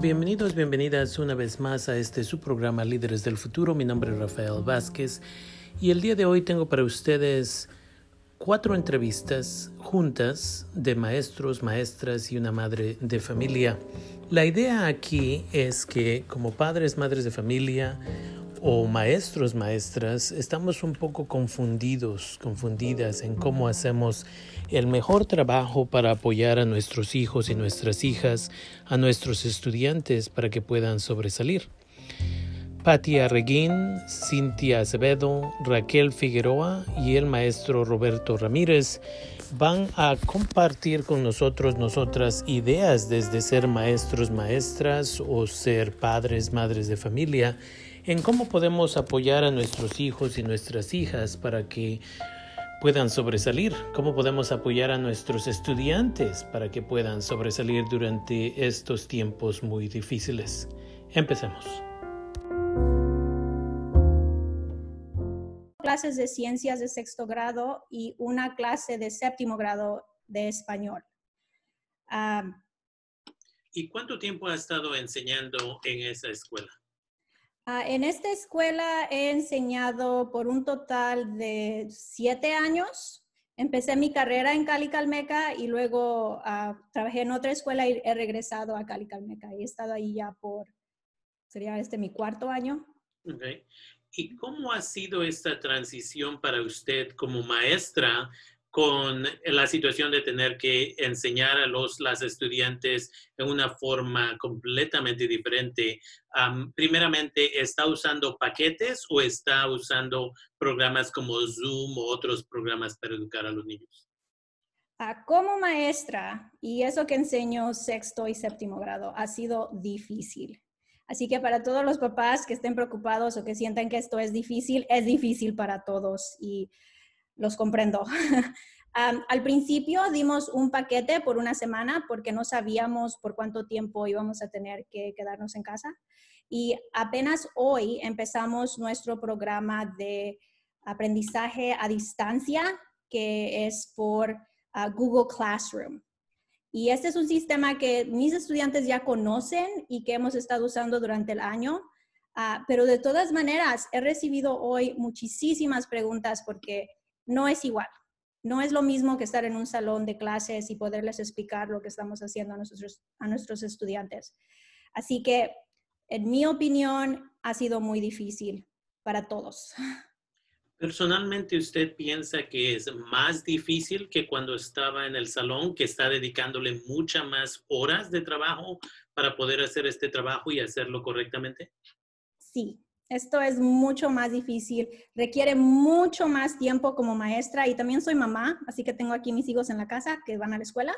Bienvenidos, bienvenidas una vez más a este su programa Líderes del Futuro. Mi nombre es Rafael Vázquez y el día de hoy tengo para ustedes cuatro entrevistas juntas de maestros, maestras y una madre de familia. La idea aquí es que como padres, madres de familia o maestros, maestras, estamos un poco confundidos, confundidas en cómo hacemos el mejor trabajo para apoyar a nuestros hijos y nuestras hijas, a nuestros estudiantes para que puedan sobresalir. Patia Reguín, Cintia Acevedo, Raquel Figueroa y el maestro Roberto Ramírez van a compartir con nosotros, nosotras, ideas desde ser maestros, maestras o ser padres, madres de familia en cómo podemos apoyar a nuestros hijos y nuestras hijas para que puedan sobresalir, cómo podemos apoyar a nuestros estudiantes para que puedan sobresalir durante estos tiempos muy difíciles. Empecemos. Clases de ciencias de sexto grado y una clase de séptimo grado de español. ¿Y cuánto tiempo ha estado enseñando en esa escuela? Ah, en esta escuela he enseñado por un total de siete años. Empecé mi carrera en Cali Calmeca y luego ah, trabajé en otra escuela y he regresado a Cali Calmeca. He estado ahí ya por, sería este mi cuarto año. Okay. ¿Y cómo ha sido esta transición para usted como maestra con la situación de tener que enseñar a los las estudiantes en una forma completamente diferente. primeramente, ¿está usando paquetes o está usando programas como Zoom o otros programas para educar a los niños? Ah, como maestra, y eso que enseño sexto y séptimo grado, ha sido difícil. Así que para todos los papás que estén preocupados o que sientan que esto es difícil, es difícil para todos. Y los comprendo. al principio dimos un paquete por una semana porque no sabíamos por cuánto tiempo íbamos a tener que quedarnos en casa. Y apenas hoy empezamos nuestro programa de aprendizaje a distancia, que es por ah, Google Classroom. Y este es un sistema que mis estudiantes ya conocen y que hemos estado usando durante el año. Ah, pero de todas maneras, he recibido hoy muchísimas preguntas porque no es igual. No es lo mismo que estar en un salón de clases y poderles explicar lo que estamos haciendo a nuestros, a nuestros estudiantes. Así que, en mi opinión, ha sido muy difícil para todos. Personalmente, ¿usted piensa que es más difícil que cuando estaba en el salón, que está dedicándole muchas más horas de trabajo para poder hacer este trabajo y hacerlo correctamente? Sí, esto es mucho más difícil, requiere mucho más tiempo como maestra y también soy mamá, así que tengo aquí mis hijos en la casa que van a la escuela.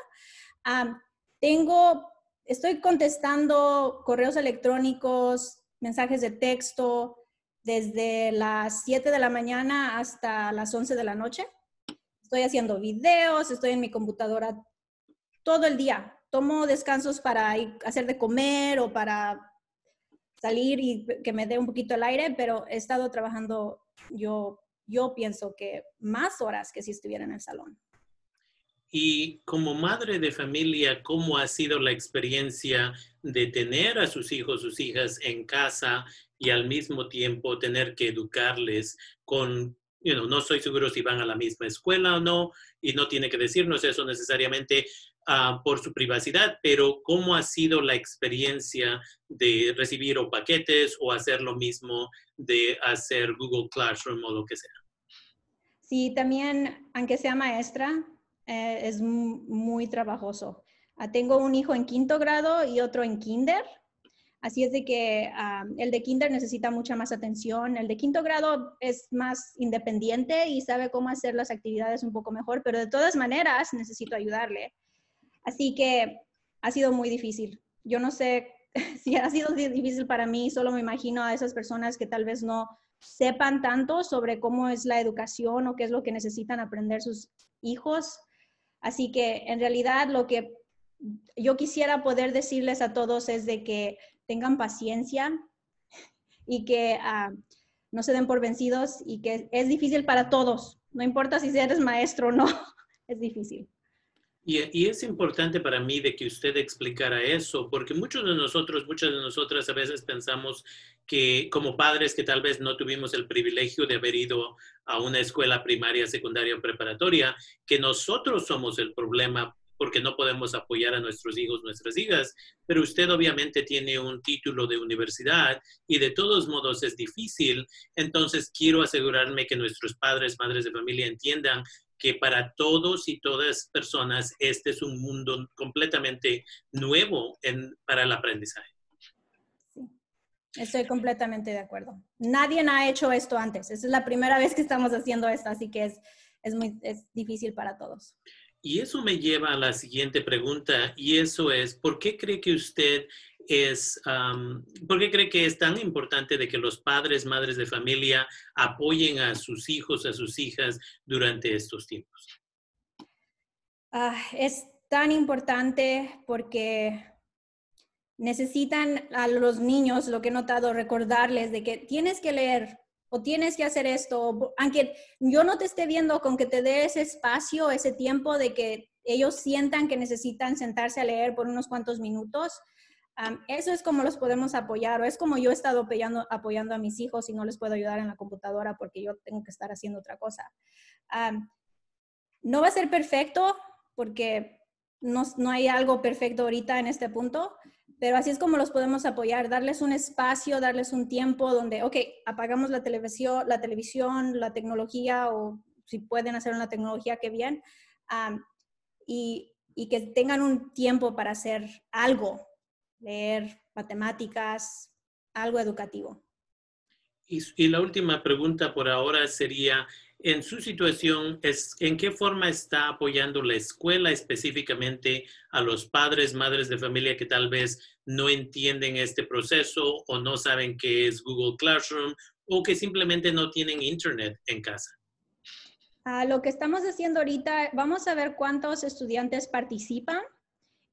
tengo, estoy contestando correos electrónicos, mensajes de texto desde las 7 de la mañana hasta las 11 de la noche. Estoy haciendo videos, estoy en mi computadora todo el día. Tomo descansos para hacer de comer o para salir y que me dé un poquito el aire, pero he estado trabajando yo, yo pienso que más horas que si estuviera en el salón. Y como madre de familia, ¿cómo ha sido la experiencia de tener a sus hijos, sus hijas en casa y al mismo tiempo tener que educarles con, you know, no soy seguro si van a la misma escuela o no, y no tiene que decirnos eso necesariamente, Ah, por su privacidad, pero ¿cómo ha sido la experiencia de recibir o paquetes o hacer lo mismo de hacer Google Classroom o lo que sea? Sí, también, aunque sea maestra, eh, es muy trabajoso. Ah, tengo un hijo en quinto grado y otro en kinder. Así es de que ah, el de kinder necesita mucha más atención. El de quinto grado es más independiente y sabe cómo hacer las actividades un poco mejor, pero de todas maneras necesito ayudarle. Así que ha sido muy difícil. Yo no sé si ha sido difícil para mí, solo me imagino a esas personas que tal vez no sepan tanto sobre cómo es la educación o qué es lo que necesitan aprender sus hijos. Así que en realidad lo que yo quisiera poder decirles a todos es de que tengan paciencia y que ah, no se den por vencidos y que es difícil para todos. No importa si eres maestro o no, es difícil. Y, es importante para mí de que usted explicara eso, porque muchos de nosotros, muchas de nosotras a veces pensamos que como padres que tal vez no tuvimos el privilegio de haber ido a una escuela primaria, secundaria o preparatoria, que nosotros somos el problema porque no podemos apoyar a nuestros hijos, nuestras hijas, pero usted obviamente tiene un título de universidad y de todos modos es difícil, entonces quiero asegurarme que nuestros padres, madres de familia entiendan que para todos y todas personas este es un mundo completamente nuevo en, para el aprendizaje. Sí, estoy completamente de acuerdo. Nadie ha hecho esto antes. Esa es la primera vez que estamos haciendo esto, así que es, es muy es difícil para todos. Y eso me lleva a la siguiente pregunta, y eso es, ¿por qué cree que usted es, por qué cree que es tan importante de que los padres, madres de familia apoyen a sus hijos, a sus hijas durante estos tiempos? Ah, es tan importante porque necesitan a los niños, lo que he notado, recordarles de que tienes que leer, o tienes que hacer esto, aunque yo no te esté viendo con que te dé ese espacio, ese tiempo de que ellos sientan que necesitan sentarse a leer por unos cuantos minutos. Eso es como los podemos apoyar o es como yo he estado apoyando, apoyando a mis hijos y no les puedo ayudar en la computadora porque yo tengo que estar haciendo otra cosa. no va a ser perfecto porque no, no hay algo perfecto ahorita en este punto, pero así es como los podemos apoyar, darles un espacio, darles un tiempo donde, ok, apagamos la televisión, la, televisión, la tecnología o si pueden hacer una tecnología, qué bien, y, y, que tengan un tiempo para hacer algo, leer matemáticas, algo educativo. Y, y la última pregunta por ahora sería, en su situación, es, ¿en qué forma está apoyando la escuela específicamente a los padres, madres de familia que tal vez no entienden este proceso o no saben qué es Google Classroom o que simplemente no tienen internet en casa? Ah, lo que estamos haciendo ahorita, vamos a ver cuántos estudiantes participan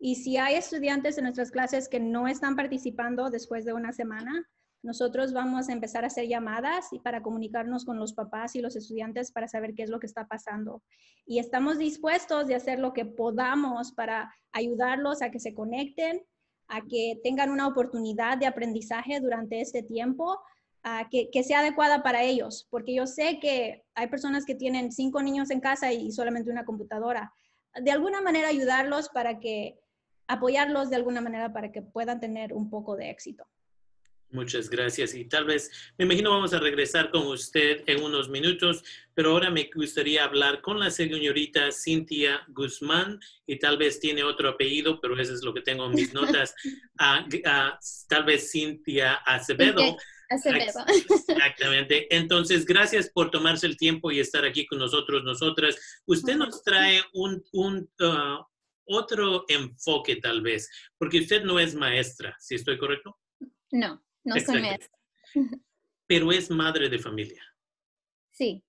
y si hay estudiantes en nuestras clases que no están participando después de una semana, nosotros vamos a empezar a hacer llamadas y para comunicarnos con los papás y los estudiantes para saber qué es lo que está pasando. Y estamos dispuestos de hacer lo que podamos para ayudarlos a que se conecten, a que tengan una oportunidad de aprendizaje durante este tiempo, a que, que, sea adecuada para ellos, porque yo sé que hay personas que tienen cinco niños en casa y solamente una computadora. De alguna manera ayudarlos para que, apoyarlos de alguna manera para que puedan tener un poco de éxito. Muchas gracias. Y tal vez, me imagino vamos a regresar con usted en unos minutos, pero ahora me gustaría hablar con la señorita Cintia Guzmán y tal vez tiene otro apellido, pero eso es lo que tengo en mis notas. tal vez Cintia Acevedo. Acevedo. Exactamente. Entonces, gracias por tomarse el tiempo y estar aquí con nosotros, nosotras. Usted nos trae un, un uh, otro enfoque tal vez, porque usted no es maestra, ¿si estoy correcto? No. No soy maestra. Pero es madre de familia. Sí.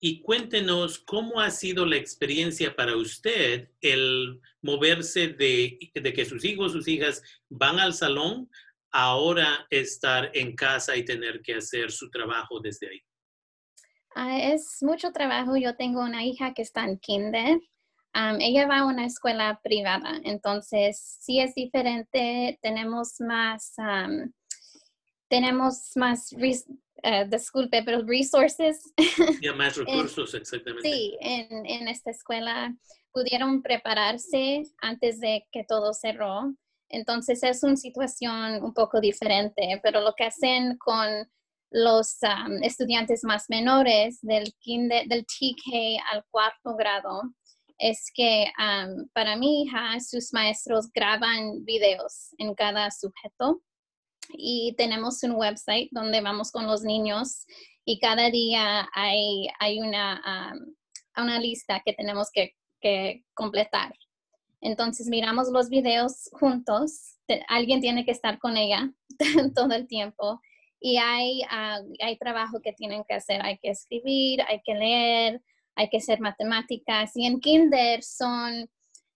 Y cuéntenos cómo ha sido la experiencia para usted el moverse de, de, que sus hijos, sus hijas van al salón, ahora estar en casa y tener que hacer su trabajo desde ahí. Ah, es mucho trabajo. Yo tengo una hija que está en kinder. Ella va a una escuela privada, entonces sí es diferente. Tenemos más tenemos más, uh, disculpe, pero resources. Ya más recursos, exactamente. Sí, en, en, esta escuela pudieron prepararse antes de que todo cerró. Entonces es una situación un poco diferente, pero lo que hacen con los um, estudiantes más menores del, kinder, del TK al cuarto grado es que para mi hija sus maestros graban videos en cada sujeto y tenemos un website donde vamos con los niños y cada día hay, hay una, una lista que tenemos que, que, completar. Entonces miramos los videos juntos, alguien tiene que estar con ella todo el tiempo y hay, hay trabajo que tienen que hacer, hay que escribir, hay que leer, hay que hacer matemáticas y en kinder son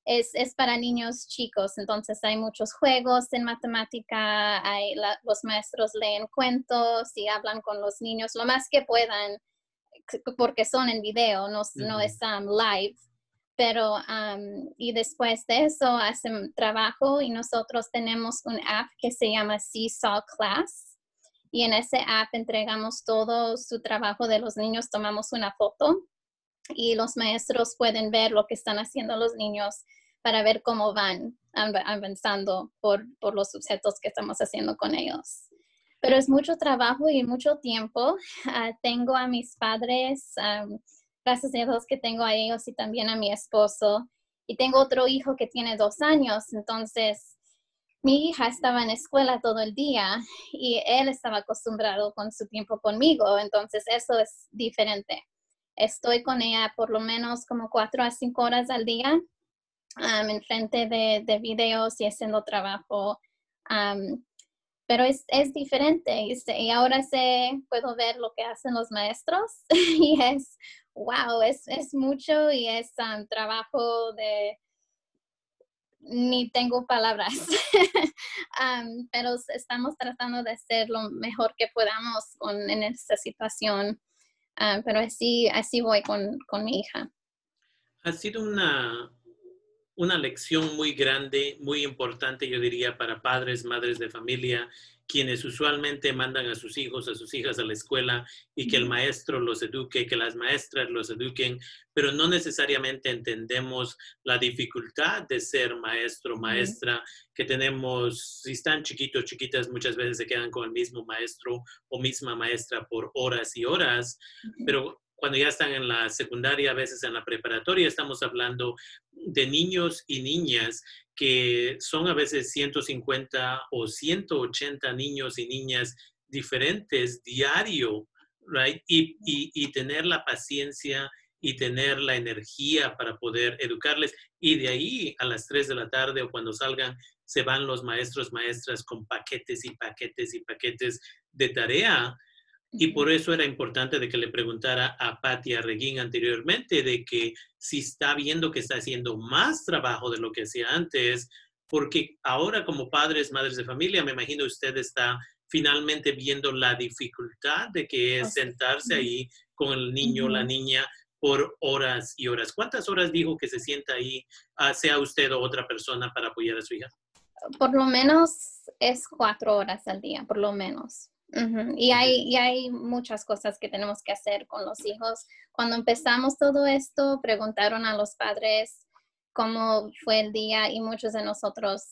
es, es, para niños chicos, entonces hay muchos juegos en matemática, hay los maestros leen cuentos y hablan con los niños lo más que puedan, porque son en video, no, no están live, pero y después de eso hacen trabajo y nosotros tenemos un app que se llama Seesaw Class. Y en ese app entregamos todo su trabajo de los niños, tomamos una foto y los maestros pueden ver lo que están haciendo los niños para ver cómo van avanzando por, por los objetos que estamos haciendo con ellos. Pero es mucho trabajo y mucho tiempo. Ah, tengo a mis padres, gracias a Dios que tengo a ellos y también a mi esposo. Y tengo otro hijo que tiene dos años, entonces mi hija estaba en escuela todo el día y él estaba acostumbrado con su tiempo conmigo, entonces eso es diferente. Estoy con ella por lo menos como cuatro a cinco horas al día en frente de, de, videos y haciendo trabajo. pero es, es diferente y, ahora sé, puedo ver lo que hacen los maestros y es, wow, es, es mucho y es trabajo de, ni tengo palabras, pero estamos tratando de hacer lo mejor que podamos con, en esta situación, pero así, así voy con, con mi hija. Ha sido una, una lección muy grande, muy importante, yo diría, para padres, madres de familia, quienes usualmente mandan a sus hijos, a sus hijas a la escuela y que el maestro los eduque, que las maestras los eduquen, pero no necesariamente entendemos la dificultad de ser maestro, maestra, que tenemos, si están chiquitos, chiquitas, muchas veces se quedan con el mismo maestro o misma maestra por horas y horas, pero cuando ya están en la secundaria, a veces en la preparatoria, estamos hablando de niños y niñas que son a veces 150 o 180 niños y niñas diferentes diario, right? Y, y, tener la paciencia y tener la energía para poder educarles. Y de ahí a las 3 de la tarde o cuando salgan, se van los maestros, maestras con paquetes y paquetes y paquetes de tarea y por eso era importante de que le preguntara a Patia Reguín anteriormente de que si está viendo que está haciendo más trabajo de lo que hacía antes, porque ahora como padres, madres de familia, me imagino usted está finalmente viendo la dificultad de que es sentarse ahí con el niño o la niña por horas y horas. ¿Cuántas horas dijo que se sienta ahí, ah, sea usted o otra persona, para apoyar a su hija? Por lo menos es cuatro horas al día, por lo menos y, hay, y hay muchas cosas que tenemos que hacer con los hijos. Cuando empezamos todo esto, preguntaron a los padres cómo fue el día y muchos de nosotros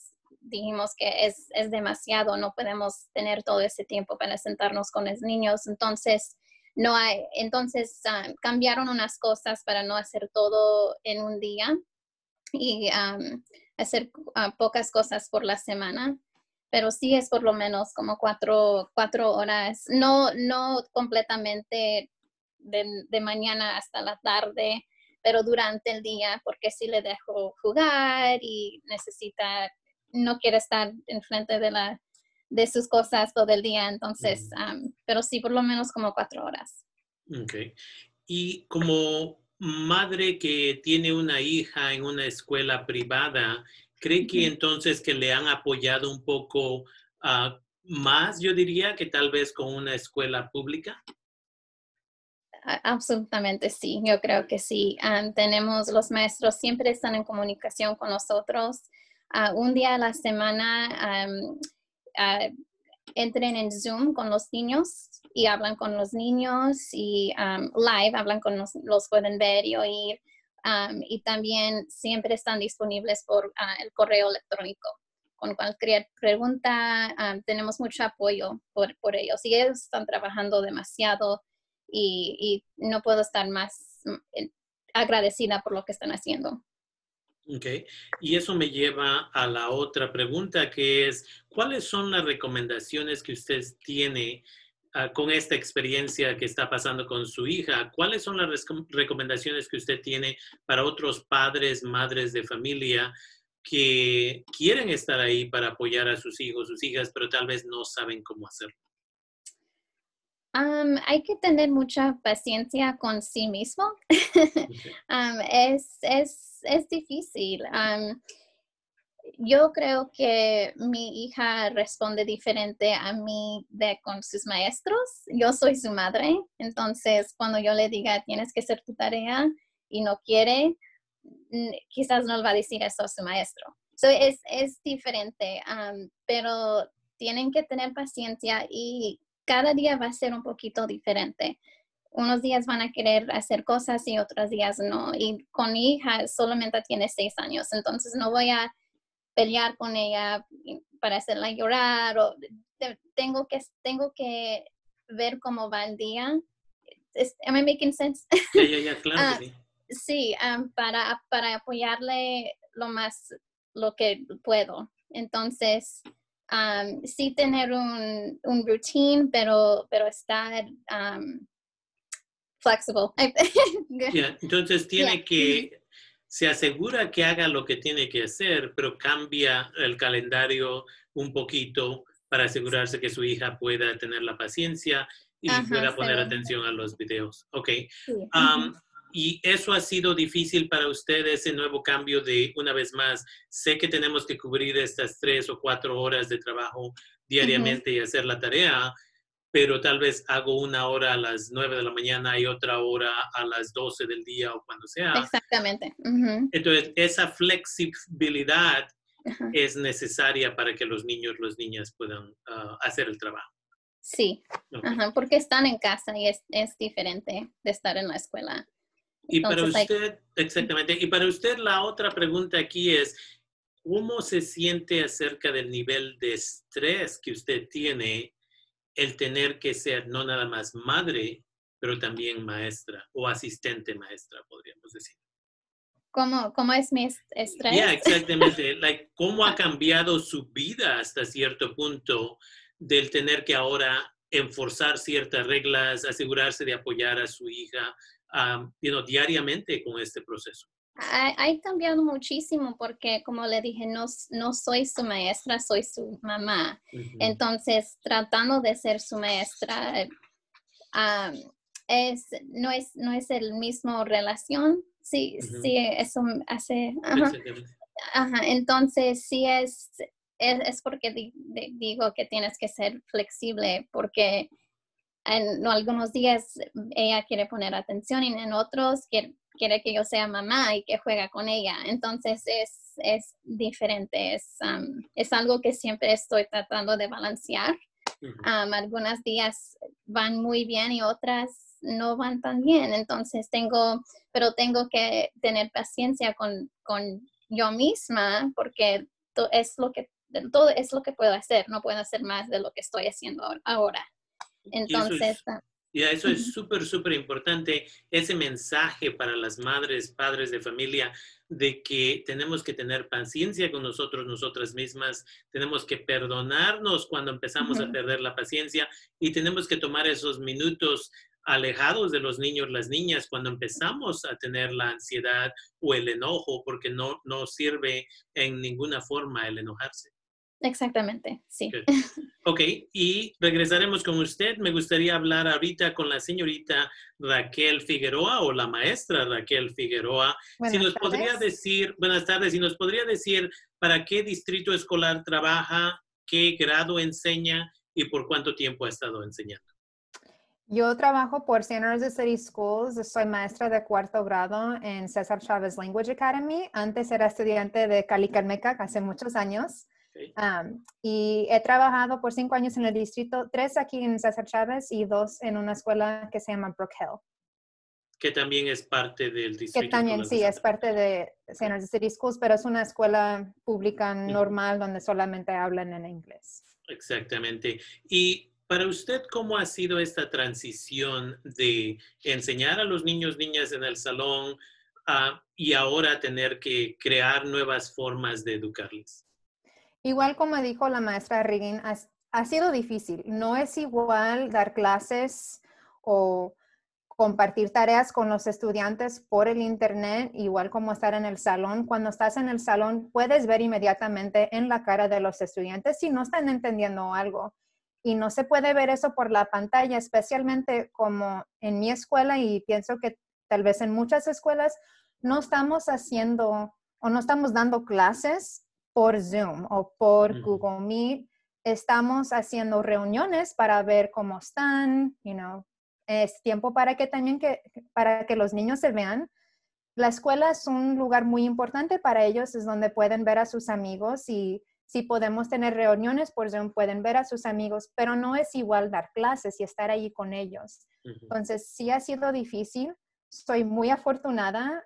dijimos que es, es demasiado, no podemos tener todo ese tiempo para sentarnos con los niños. Entonces, no hay, entonces ah, cambiaron unas cosas para no hacer todo en un día y hacer ah, pocas cosas por la semana pero sí es por lo menos como cuatro, cuatro horas, no, no completamente de, mañana hasta la tarde, pero durante el día, porque sí le dejo jugar y necesita, no quiere estar enfrente de, la, de sus cosas todo el día, entonces, pero sí por lo menos como cuatro horas. Ok. Y como madre que tiene una hija en una escuela privada, ¿Cree que entonces que le han apoyado un poco ah, más, yo diría, que tal vez con una escuela pública? Absolutamente sí, yo creo que sí. Ah, tenemos los maestros, siempre están en comunicación con nosotros. Ah, un día a la semana entren en Zoom con los niños y hablan con los niños y live, hablan con los, los pueden ver y oír y también siempre están disponibles por ah, el correo electrónico. Con cualquier pregunta, tenemos mucho apoyo por, por, ellos y ellos están trabajando demasiado y, no puedo estar más mm, agradecida por lo que están haciendo. Ok, y eso me lleva a la otra pregunta que es, ¿cuáles son las recomendaciones que usted tiene Ah, con esta experiencia que está pasando con su hija, ¿cuáles son las recomendaciones que usted tiene para otros padres, madres de familia que quieren estar ahí para apoyar a sus hijos, sus hijas, pero tal vez no saben cómo hacerlo? hay que tener mucha paciencia con sí mismo. es, es, es, difícil yo creo que mi hija responde diferente a mí de con sus maestros. Yo soy su madre, entonces cuando yo le diga tienes que hacer tu tarea y no quiere, quizás no le va a decir eso a su maestro. So, es, es diferente, pero tienen que tener paciencia y cada día va a ser un poquito diferente. Unos días van a querer hacer cosas y otros días no. Y con mi hija solamente tiene seis años, entonces no voy a pelear con ella para hacerla llorar o tengo que, tengo que ver cómo va el día. ¿Am I making sense? claro sí. Sí, para, para apoyarle lo más, lo que puedo. Entonces, sí tener un, un routine, pero, pero estar flexible. entonces tiene que, se asegura que haga lo que tiene que hacer, pero cambia el calendario un poquito para asegurarse que su hija pueda tener la paciencia y pueda poner atención a los videos. Ok. Y eso ha sido difícil para usted, ese nuevo cambio de, una vez más, sé que tenemos que cubrir estas tres o cuatro horas de trabajo diariamente y hacer la tarea, pero tal vez hago una hora a las nueve de la mañana y otra hora a las doce del día o cuando sea. Exactamente. Entonces, esa flexibilidad es necesaria para que los niños, las niñas puedan ah, hacer el trabajo. Sí, porque están en casa y es, es diferente de estar en la escuela. Y para usted, exactamente, y para usted la otra pregunta aquí es, ¿cómo se siente acerca del nivel de estrés que usted tiene el tener que ser no nada más madre, pero también maestra o asistente maestra, podríamos decir? ¿Cómo, cómo es mi estrés? Ya, exactamente. like, ¿Cómo ha cambiado su vida hasta cierto punto del tener que ahora enforzar ciertas reglas, asegurarse de apoyar a su hija, um, diariamente con este proceso? Ha, cambiado muchísimo porque, como le dije, no, no soy su maestra, soy su mamá. Entonces, tratando de ser su maestra, es, no, es, no es el mismo relación. Sí, sí, eso hace... Ajá. Entonces, sí es, es, porque digo que tienes que ser flexible porque en algunos días ella quiere poner atención y en otros quiere, quiere que yo sea mamá y que juega con ella. Entonces es, es diferente, es, um, es algo que siempre estoy tratando de balancear. Um, algunos días van muy bien y otras no van tan bien. Entonces tengo, pero tengo que tener paciencia con, con yo misma porque es lo que todo es lo que puedo hacer, no puedo hacer más de lo que estoy haciendo ahora. Entonces, y eso es súper, súper importante, ese mensaje para las madres, padres de familia, de que tenemos que tener paciencia con nosotros, nosotras mismas, tenemos que perdonarnos cuando empezamos a perder la paciencia y tenemos que tomar esos minutos alejados de los niños, las niñas, cuando empezamos a tener la ansiedad o el enojo, porque no, no sirve en ninguna forma el enojarse. Exactamente, sí. Ok, y regresaremos con usted. Me gustaría hablar ahorita con la señorita Raquel Figueroa o la maestra Raquel Figueroa. si nos podría decir, buenas tardes, si nos podría decir para qué distrito escolar trabaja, qué grado enseña y por cuánto tiempo ha estado enseñando. Yo trabajo por Centers de City Schools. Soy maestra de cuarto grado en César Chávez Language Academy. Antes era estudiante de Cali hace muchos años y he trabajado por cinco años en el distrito, tres aquí en César Chávez y dos en una escuela que se llama Brook Hill. Que también es parte del distrito. Que también, sí, es parte de Centers City Schools, pero es una escuela pública normal donde solamente hablan en inglés. Exactamente. Y para usted, ¿cómo ha sido esta transición de enseñar a los niños, niñas en el salón y ahora tener que crear nuevas formas de educarles? Igual como dijo la maestra Riggin, ha, sido difícil. No es igual dar clases o compartir tareas con los estudiantes por el internet, igual como estar en el salón. Cuando estás en el salón, puedes ver inmediatamente en la cara de los estudiantes si no están entendiendo algo. Y no se puede ver eso por la pantalla, especialmente como en mi escuela y pienso que tal vez en muchas escuelas no estamos haciendo o no estamos dando clases por Zoom o por Google Meet. Estamos haciendo reuniones para ver cómo están, you know. Es tiempo para que también que, para que los niños se vean, la escuela es un lugar muy importante para ellos, es donde pueden ver a sus amigos y si podemos tener reuniones por Zoom, pueden ver a sus amigos, pero no es igual dar clases y estar allí con ellos. Entonces, sí ha sido difícil. Soy muy afortunada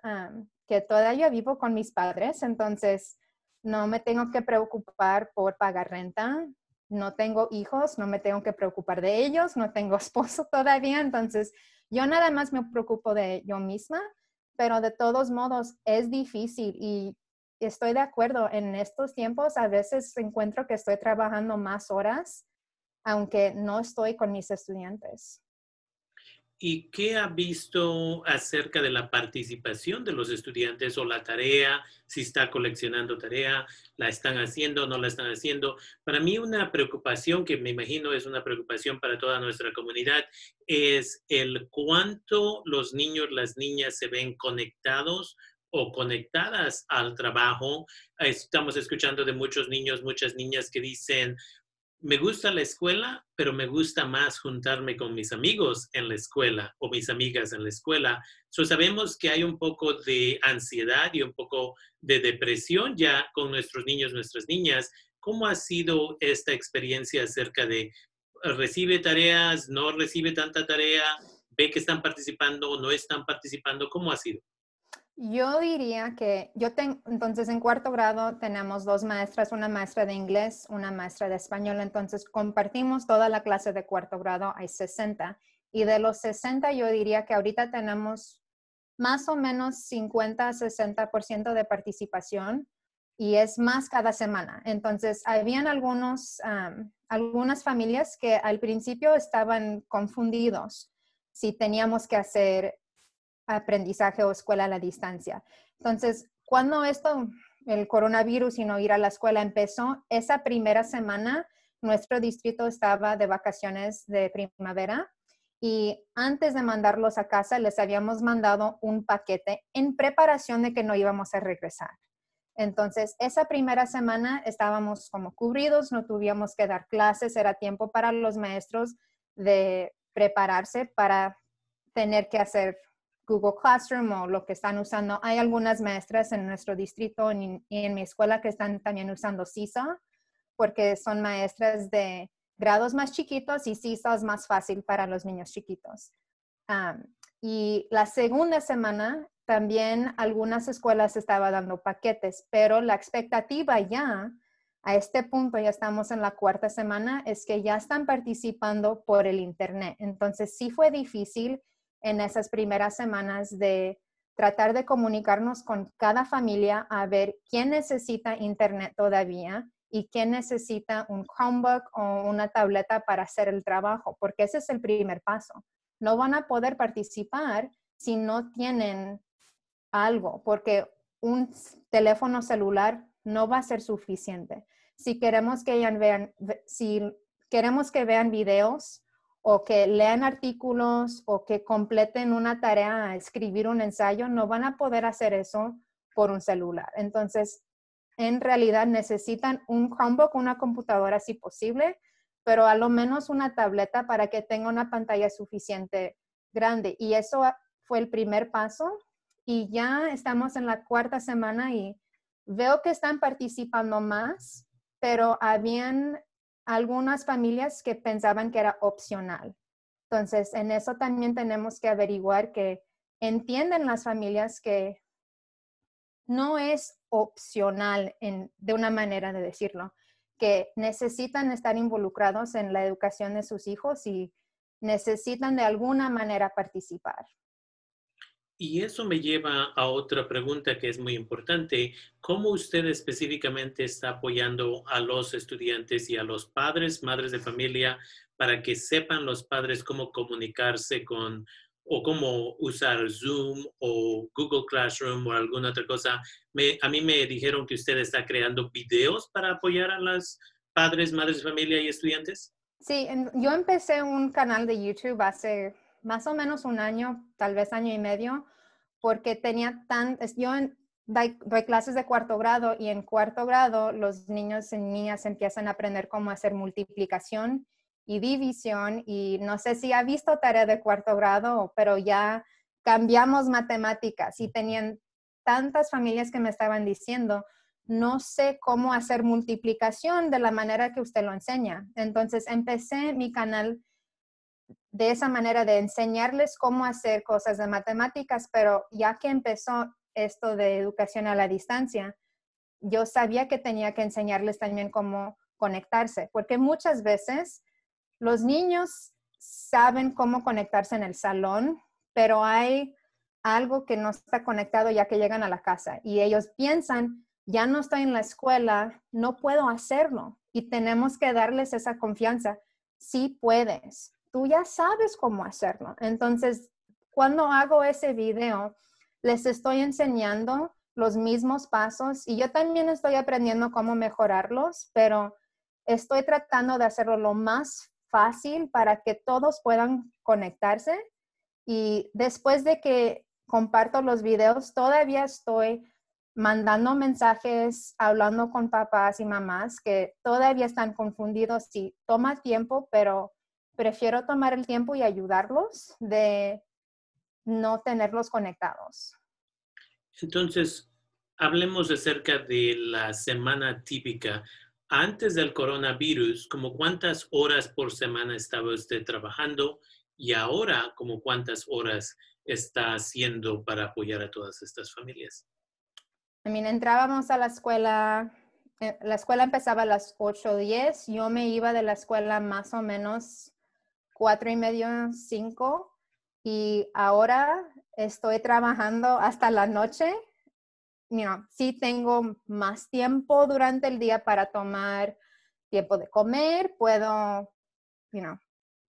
que todavía vivo con mis padres, entonces no me tengo que preocupar por pagar renta, no tengo hijos, no me tengo que preocupar de ellos, no tengo esposo todavía, entonces yo nada más me preocupo de yo misma, pero de todos modos es difícil y estoy de acuerdo, en estos tiempos a veces encuentro que estoy trabajando más horas, aunque no estoy con mis estudiantes. ¿Y qué ha visto acerca de la participación de los estudiantes o la tarea? Si está coleccionando tarea, la están haciendo, o no la están haciendo. Para mí una preocupación que me imagino es una preocupación para toda nuestra comunidad es el cuánto los niños, las niñas se ven conectados o conectadas al trabajo. Estamos escuchando de muchos niños, muchas niñas que dicen, me gusta la escuela, pero me gusta más juntarme con mis amigos en la escuela o mis amigas en la escuela. So, sabemos que hay un poco de ansiedad y un poco de depresión ya con nuestros niños, nuestras niñas. ¿Cómo ha sido esta experiencia acerca de recibe tareas, no recibe tanta tarea, ve que están participando o no están participando? ¿Cómo ha sido? Yo diría que yo tengo, entonces en cuarto grado tenemos dos maestras, una maestra de inglés, una maestra de español, entonces compartimos toda la clase de cuarto grado, hay 60, y de los 60 yo diría que ahorita tenemos más o menos 50 60% de participación y es más cada semana. Entonces, habían algunos, algunas familias que al principio estaban confundidos si teníamos que hacer aprendizaje o escuela a la distancia. Entonces, cuando esto, el coronavirus y no ir a la escuela empezó, esa primera semana nuestro distrito estaba de vacaciones de primavera y antes de mandarlos a casa les habíamos mandado un paquete en preparación de que no íbamos a regresar. Entonces, esa primera semana estábamos como cubridos, no tuvimos que dar clases, era tiempo para los maestros de prepararse para tener que hacer Google Classroom o lo que están usando. Hay algunas maestras en nuestro distrito y en, mi escuela que están también usando CISA porque son maestras de grados más chiquitos y CISA es más fácil para los niños chiquitos. y la segunda semana también algunas escuelas estaban dando paquetes, pero la expectativa ya a este punto, ya estamos en la cuarta semana, es que ya están participando por el Internet. Entonces sí fue difícil en esas primeras semanas de tratar de comunicarnos con cada familia a ver quién necesita internet todavía y quién necesita un Chromebook o una tableta para hacer el trabajo, porque ese es el primer paso. No van a poder participar si no tienen algo, porque un teléfono celular no va a ser suficiente. Si queremos que vean, si queremos que vean videos, o que lean artículos o que completen una tarea, escribir un ensayo, no van a poder hacer eso por un celular. Entonces, en realidad necesitan un Chromebook, una computadora si posible, pero a lo menos una tableta para que tenga una pantalla suficiente grande. Y eso fue el primer paso. Y ya estamos en la cuarta semana y veo que están participando más, pero habían algunas familias que pensaban que era opcional. Entonces, en eso también tenemos que averiguar que entienden las familias que no es opcional en, de una manera de decirlo, que necesitan estar involucrados en la educación de sus hijos y necesitan de alguna manera participar. Y eso me lleva a otra pregunta que es muy importante. ¿Cómo usted específicamente está apoyando a los estudiantes y a los padres, madres de familia, para que sepan los padres cómo comunicarse con o cómo usar Zoom o Google Classroom o alguna otra cosa? a mí me dijeron que usted está creando videos para apoyar a los padres, madres de familia y estudiantes. Sí, yo empecé un canal de YouTube hace más o menos un año, tal vez año y medio, porque tenía tan, yo doy, clases de cuarto grado y en cuarto grado los niños y niñas empiezan a aprender cómo hacer multiplicación y división y no sé si ha visto tarea de cuarto grado, pero ya cambiamos matemáticas y tenían tantas familias que me estaban diciendo, no sé cómo hacer multiplicación de la manera que usted lo enseña. Entonces empecé mi canal de esa manera de enseñarles cómo hacer cosas de matemáticas, pero ya que empezó esto de educación a la distancia, yo sabía que tenía que enseñarles también cómo conectarse, porque muchas veces los niños saben cómo conectarse en el salón, pero hay algo que no está conectado ya que llegan a la casa y ellos piensan, ya no estoy en la escuela, no puedo hacerlo y tenemos que darles esa confianza. Sí puedes, tú ya sabes cómo hacerlo. Entonces, cuando hago ese video, les estoy enseñando los mismos pasos y yo también estoy aprendiendo cómo mejorarlos, pero estoy tratando de hacerlo lo más fácil para que todos puedan conectarse. Y después de que comparto los videos, todavía estoy mandando mensajes, hablando con papás y mamás que todavía están confundidos y toma tiempo, pero prefiero tomar el tiempo y ayudarlos de no tenerlos conectados. Entonces, hablemos acerca de la semana típica. Antes del coronavirus, ¿como cuántas horas por semana estaba usted trabajando? Y ahora, ¿como cuántas horas está haciendo para apoyar a todas estas familias? I mean, entrábamos a la escuela, eh, la escuela empezaba a las 8 o 10, yo me iba de la escuela más o menos cuatro y medio, cinco, y ahora estoy trabajando hasta la noche. You know, sí tengo más tiempo durante el día para tomar tiempo de comer, puedo, you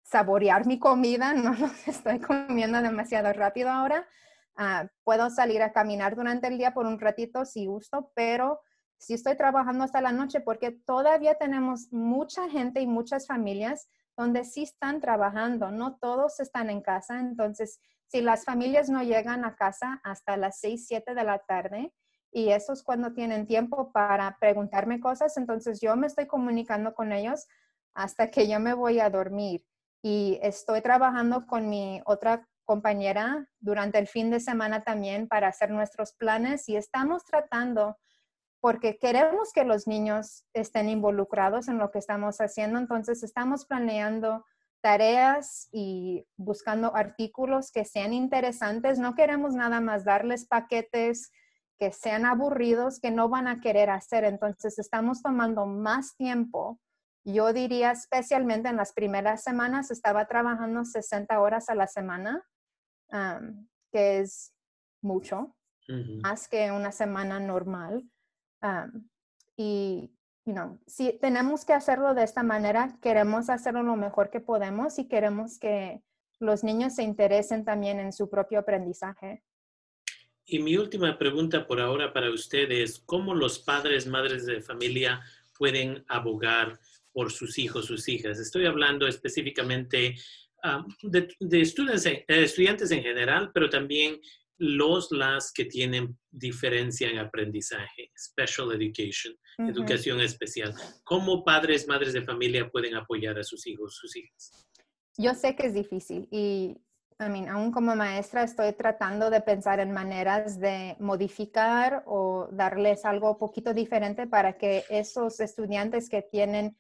saborear mi comida, no estoy comiendo demasiado rápido ahora, Ah, puedo salir a caminar durante el día por un ratito si gusto, pero si estoy trabajando hasta la noche porque todavía tenemos mucha gente y muchas familias donde sí están trabajando, no todos están en casa. Entonces, si las familias no llegan a casa hasta las 6, 7 de la tarde, y eso es cuando tienen tiempo para preguntarme cosas, entonces yo me estoy comunicando con ellos hasta que yo me voy a dormir. Y estoy trabajando con mi otra compañera durante el fin de semana también para hacer nuestros planes y estamos tratando porque queremos que los niños estén involucrados en lo que estamos haciendo, entonces estamos planeando tareas y buscando artículos que sean interesantes. No queremos nada más darles paquetes que sean aburridos, que no van a querer hacer. Entonces estamos tomando más tiempo. Yo diría especialmente en las primeras semanas, estaba trabajando 60 horas a la semana que es mucho, más que una semana normal. Y, you know, si tenemos que hacerlo de esta manera, queremos hacerlo lo mejor que podemos y queremos que los niños se interesen también en su propio aprendizaje. Y mi última pregunta por ahora para ustedes, ¿cómo los padres, madres de familia pueden abogar por sus hijos, sus hijas? Estoy hablando específicamente de, estudiantes, eh, estudiantes en general, pero también los las que tienen diferencia en aprendizaje, special education, educación especial. ¿Cómo padres, madres de familia pueden apoyar a sus hijos, sus hijas? Yo sé que es difícil y I mean, aún como maestra estoy tratando de pensar en maneras de modificar o darles algo poquito diferente para que esos estudiantes que tienen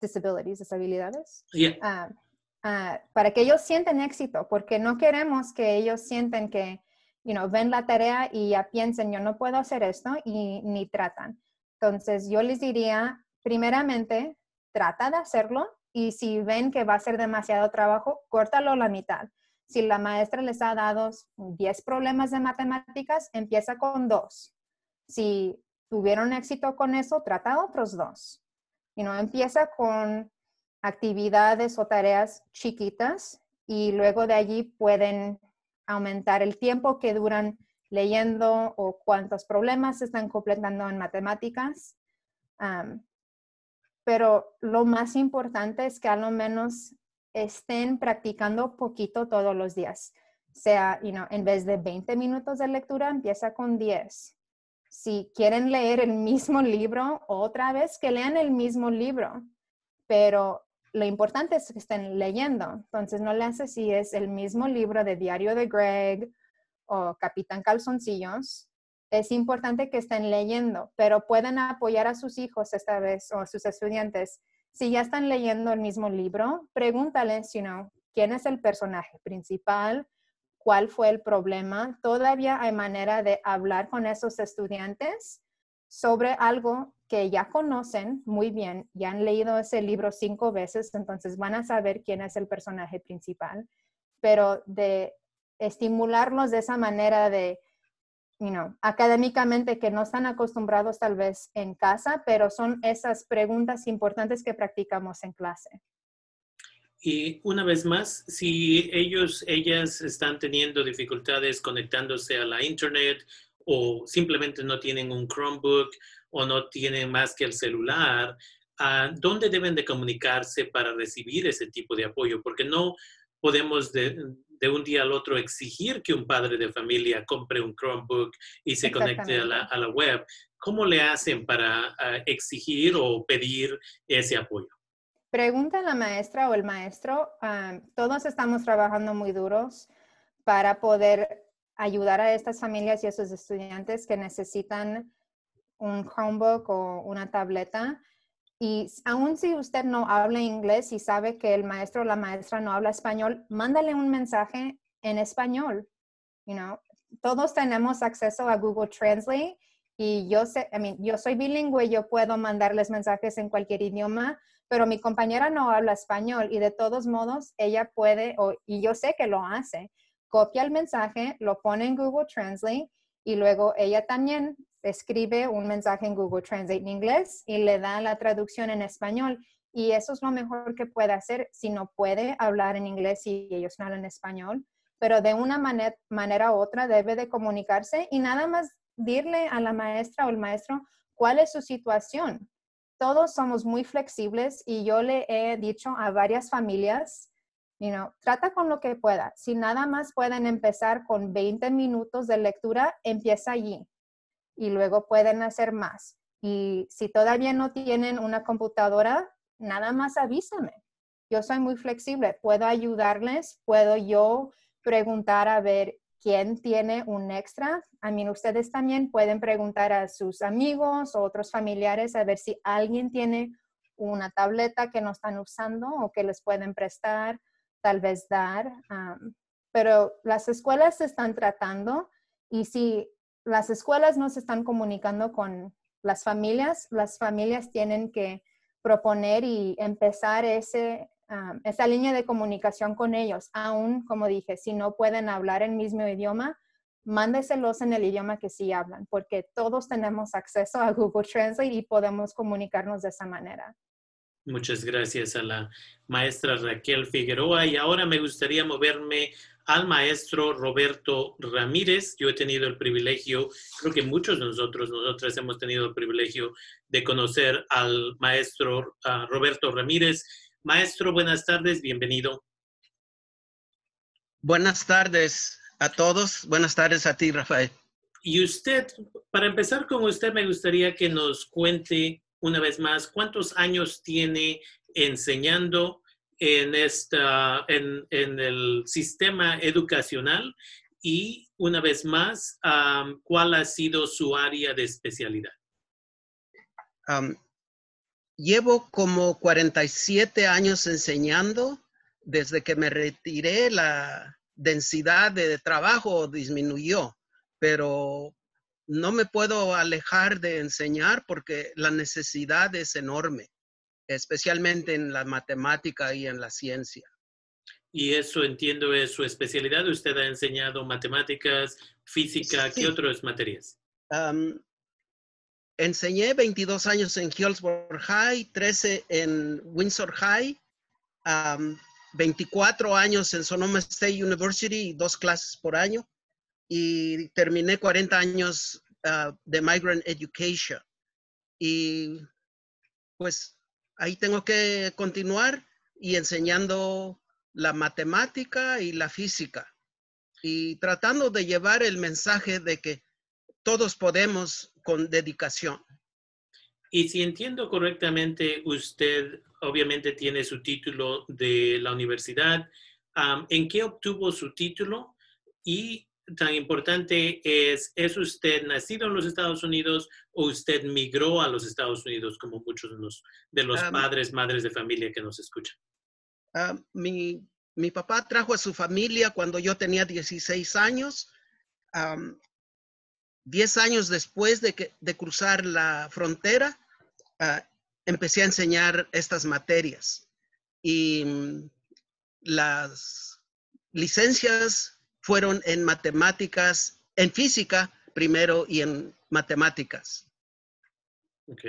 disabilities, disabilidades, ah, ah, para que ellos sienten éxito, porque no queremos que ellos sienten que, you ven la tarea y ya piensen, yo no puedo hacer esto y ni tratan. Entonces, yo les diría, primeramente, trata de hacerlo y si ven que va a ser demasiado trabajo, córtalo la mitad. Si la maestra les ha dado 10 problemas de matemáticas, empieza con dos. Si tuvieron éxito con eso, trata otros dos you know, empieza con actividades o tareas chiquitas y luego de allí pueden aumentar el tiempo que duran leyendo o cuántos problemas están completando en matemáticas. pero lo más importante es que a lo menos estén practicando poquito todos los días. Sea, you know, en vez de 20 minutos de lectura, empieza con 10 si quieren leer el mismo libro otra vez, que lean el mismo libro, pero lo importante es que estén leyendo. Entonces, no le hace si es el mismo libro de Diario de Greg o Capitán Calzoncillos. Es importante que estén leyendo, pero pueden apoyar a sus hijos esta vez o a sus estudiantes. Si ya están leyendo el mismo libro, pregúntales, you know, quién es el personaje principal, cuál fue el problema. Todavía hay manera de hablar con esos estudiantes sobre algo que ya conocen muy bien, ya han leído ese libro cinco veces, entonces van a saber quién es el personaje principal, pero de estimularlos de esa manera de, you académicamente que no están acostumbrados tal vez en casa, pero son esas preguntas importantes que practicamos en clase. Y una vez más, si ellos, ellas están teniendo dificultades conectándose a la Internet o simplemente no tienen un Chromebook o no tienen más que el celular, ¿a ¿dónde deben de comunicarse para recibir ese tipo de apoyo? Porque no podemos de, un día al otro exigir que un padre de familia compre un Chromebook y se conecte a la, web. ¿Cómo le hacen para exigir o pedir ese apoyo? Pregunta a la maestra o el maestro. Ah, todos estamos trabajando muy duros para poder ayudar a estas familias y a sus estudiantes que necesitan un Chromebook o una tableta. Y aun si usted no habla inglés y sabe que el maestro o la maestra no habla español, mándale un mensaje en español. You know, todos tenemos acceso a Google Translate y yo sé, I mean, yo soy bilingüe, yo puedo mandarles mensajes en cualquier idioma, pero mi compañera no habla español y de todos modos ella puede, o, y yo sé que lo hace, copia el mensaje, lo pone en Google Translate y luego ella también escribe un mensaje en Google Translate en inglés y le da la traducción en español. Y eso es lo mejor que puede hacer si no puede hablar en inglés y ellos no hablan español. Pero de una manera, u otra debe de comunicarse y nada más dirle a la maestra o el maestro cuál es su situación. Todos somos muy flexibles y yo le he dicho a varias familias You trata con lo que pueda. Si nada más pueden empezar con 20 minutos de lectura, empieza allí y luego pueden hacer más. Y si todavía no tienen una computadora, nada más avísame. Yo soy muy flexible, puedo ayudarles, puedo yo preguntar a ver quién tiene un extra. A mí ustedes también pueden preguntar a sus amigos o otros familiares a ver si alguien tiene una tableta que no están usando o que les pueden prestar tal vez dar, pero las escuelas están tratando y si las escuelas no se están comunicando con las familias, las familias tienen que proponer y empezar ese, esa línea de comunicación con ellos. Aún, como dije, si no pueden hablar el mismo idioma, mándeselos en el idioma que sí hablan, porque todos tenemos acceso a Google Translate y podemos comunicarnos de esa manera. Muchas gracias a la maestra Raquel Figueroa. Y ahora me gustaría moverme al maestro Roberto Ramírez. Yo he tenido el privilegio, creo que muchos de nosotros, nosotras hemos tenido el privilegio de conocer al maestro Roberto Ramírez. Maestro, buenas tardes, bienvenido. Buenas tardes a todos. Buenas tardes a ti, Rafael. Y usted, para empezar con usted, me gustaría que nos cuente una vez más, ¿cuántos años tiene enseñando en, esta, en, el sistema educacional? Y una vez más, ¿cuál ha sido su área de especialidad? llevo como 47 años enseñando. Desde que me retiré, la densidad de trabajo disminuyó, pero no me puedo alejar de enseñar porque la necesidad es enorme, especialmente en la matemática y en la ciencia. Y eso entiendo es su especialidad. Usted ha enseñado matemáticas, física, ¿qué otras materias? enseñé 22 años en Hillsborough High, 13 en Windsor High, 24 años en Sonoma State University, dos clases por año y terminé 40 años ah, de Migrant Education. Y pues ahí tengo que continuar y enseñando la matemática y la física y tratando de llevar el mensaje de que todos podemos con dedicación. Y si entiendo correctamente, usted obviamente tiene su título de la universidad. ¿En qué obtuvo su título? Y tan importante es, ¿es usted nacido en los Estados Unidos o usted migró a los Estados Unidos como muchos de los, padres, madres de familia que nos escuchan? mi, mi, papá trajo a su familia cuando yo tenía 16 años. 10 años después de, que, de cruzar la frontera, ah, empecé a enseñar estas materias. Y mm, las licencias fueron en matemáticas, en física primero y en matemáticas. Ok.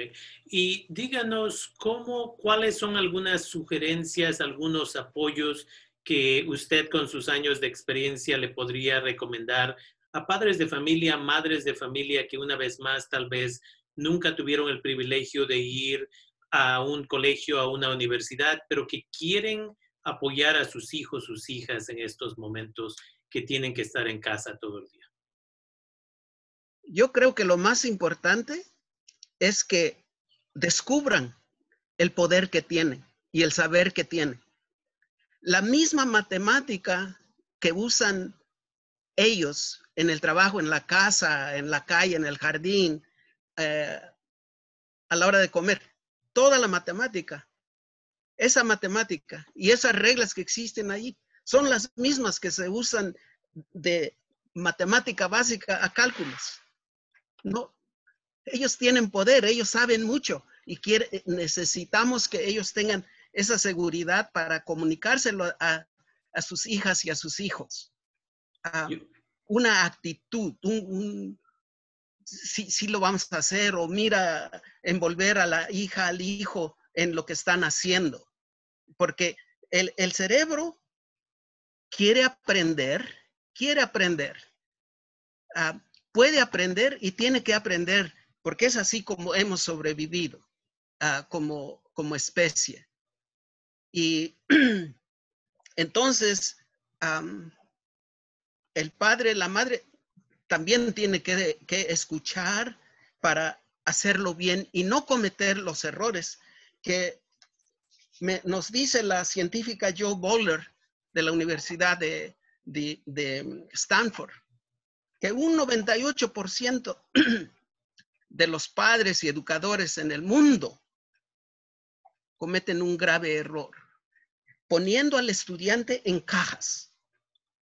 Y díganos cómo, cuáles son algunas sugerencias, algunos apoyos que usted con sus años de experiencia le podría recomendar a padres de familia, madres de familia que una vez más tal vez nunca tuvieron el privilegio de ir a un colegio, a una universidad, pero que quieren apoyar a sus hijos, sus hijas en estos momentos que tienen que estar en casa todo el día? Yo creo que lo más importante es que descubran el poder que tienen y el saber que tienen. La misma matemática que usan ellos en el trabajo, en la casa, en la calle, en el jardín, eh, a la hora de comer, toda la matemática, esa matemática y esas reglas que existen ahí son las mismas que se usan de matemática básica a cálculos. No, ellos tienen poder, ellos saben mucho y necesitamos que ellos tengan esa seguridad para comunicárselo a, sus hijas y a sus hijos. Ah, una actitud, un, si, lo vamos a hacer o mira envolver a la hija, al hijo en lo que están haciendo. Porque el, cerebro quiere aprender, quiere aprender. Ah, puede aprender y tiene que aprender, porque es así como hemos sobrevivido ah, como, como especie. Y entonces, el padre, la madre, también tiene que, escuchar para hacerlo bien y no cometer los errores que nos dice la científica Joe Bowler de la Universidad de, de Stanford, que un 98% de los padres y educadores en el mundo cometen un grave error, poniendo al estudiante en cajas.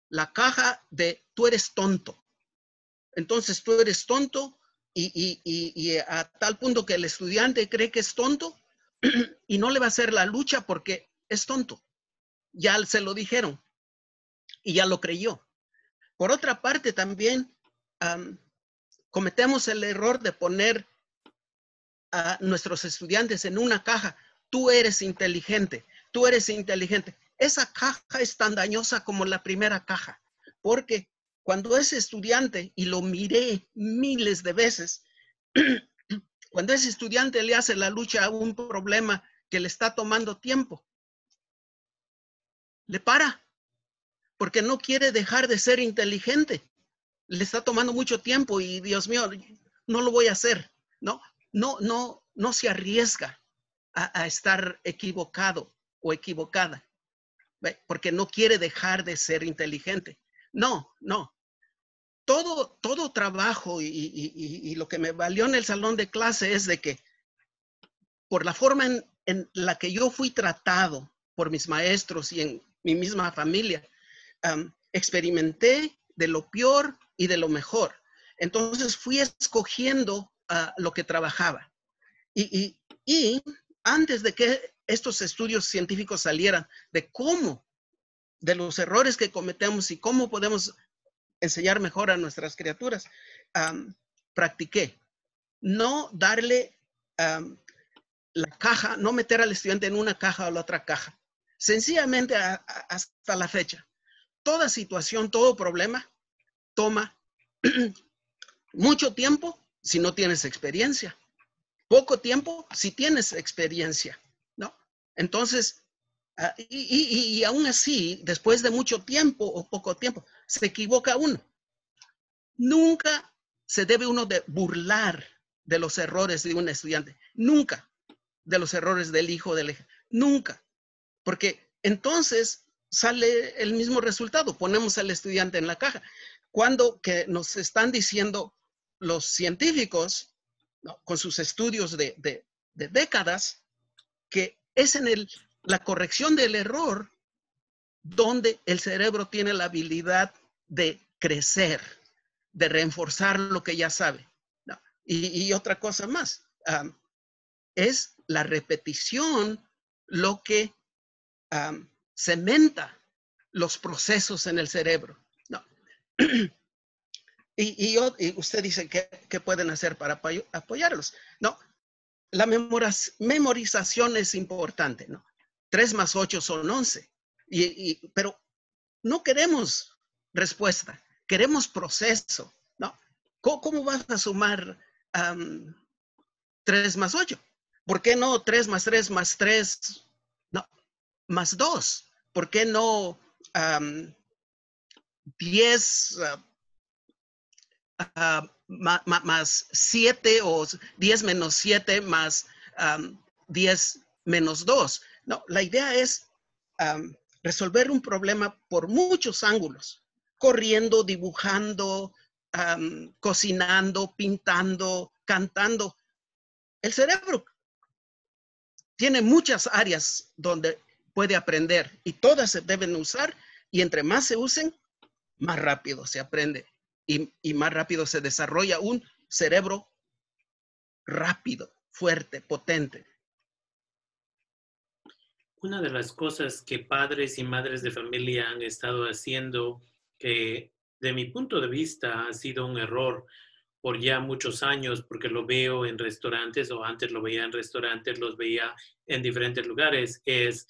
La caja de tú eres tonto, entonces tú eres tonto y, a tal punto que el estudiante cree que es tonto y no le va a hacer la lucha porque es tonto. Ya se lo dijeron y ya lo creyó. Por otra parte, también cometemos el error de poner a nuestros estudiantes en una caja. Tú eres inteligente, tú eres inteligente. Esa caja es tan dañosa como la primera caja, porque cuando ese estudiante, y lo miré miles de veces, cuando ese estudiante le hace la lucha a un problema que le está tomando tiempo, le para, porque no quiere dejar de ser inteligente. Le está tomando mucho tiempo y Dios mío, no lo voy a hacer. No, no, no, no se arriesga a, estar equivocado o equivocada, porque no quiere dejar de ser inteligente. No, no. Todo, todo trabajo y, lo que me valió en el salón de clase es de que por la forma en, la que yo fui tratado por mis maestros y en mi misma familia, experimenté de lo peor y de lo mejor. Entonces fui escogiendo ah, lo que trabajaba. Y, y, antes de que estos estudios científicos salieran de cómo de los errores que cometemos y cómo podemos enseñar mejor a nuestras criaturas, practiqué no darle la caja, no meter al estudiante en una caja o la otra caja. Sencillamente hasta la fecha, toda situación, todo problema toma mucho tiempo si no tienes experiencia, poco tiempo si tienes experiencia, ¿no? Entonces, Ah, y, aún así, después de mucho tiempo o poco tiempo, se equivoca uno. Nunca se debe uno de burlar de los errores de un estudiante. Nunca de los errores del hijo del Nunca. Porque entonces sale el mismo resultado. Ponemos al estudiante en la caja. Cuando que nos están diciendo los científicos, con sus estudios de, de, décadas, que es en el, la corrección del error donde el cerebro tiene la habilidad de crecer, de reforzar lo que ya sabe. Y, otra cosa más, es la repetición lo que cementa los procesos en el cerebro. No. y, usted dice, ¿qué, pueden hacer para apoyarlos? No, la memorización es importante, ¿no? 3 más 8 son 11, y, pero no queremos respuesta, queremos proceso, ¿no? ¿Cómo, vas a sumar 3 más 8? ¿Por qué no 3 más 3 más 3? Más 2. ¿Por qué no 10 ah, más 7 o 10 menos 7 más 10 menos 2? No, la idea es resolver un problema por muchos ángulos, corriendo, dibujando, cocinando, pintando, cantando. El cerebro tiene muchas áreas donde puede aprender y todas se deben usar y entre más se usen, más rápido se aprende y, y más rápido se desarrolla un cerebro rápido, fuerte, potente. Una de las cosas que padres y madres de familia han estado haciendo, que de mi punto de vista ha sido un error por ya muchos años, porque lo veo en restaurantes o antes lo veía en restaurantes, los veía en diferentes lugares, es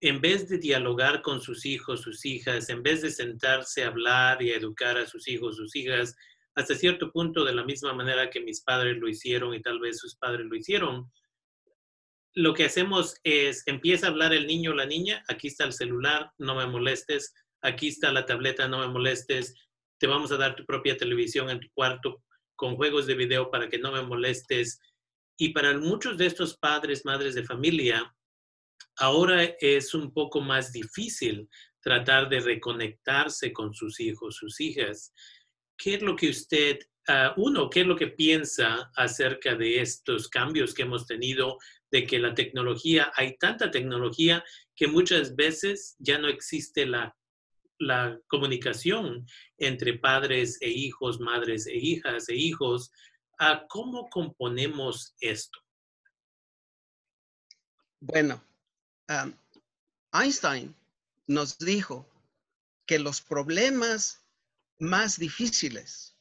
en vez de dialogar con sus hijos, sus hijas, en vez de sentarse a hablar y educar a sus hijos, sus hijas, hasta cierto punto de la misma manera que mis padres lo hicieron y tal vez sus padres lo hicieron, lo que hacemos es, empieza a hablar el niño o la niña, aquí está el celular, no me molestes, aquí está la tableta, no me molestes, te vamos a dar tu propia televisión en tu cuarto con juegos de video para que no me molestes. Y para muchos de estos padres, madres de familia, ahora es un poco más difícil tratar de reconectarse con sus hijos, sus hijas. ¿Qué es lo que usted, ah, uno, qué es lo que piensa acerca de estos cambios que hemos tenido, de que la tecnología, hay tanta tecnología que muchas veces ya no existe la, comunicación entre padres e hijos, madres e hijas e hijos? Ah, ¿Cómo componemos esto? Bueno, Einstein nos dijo que los problemas más difíciles,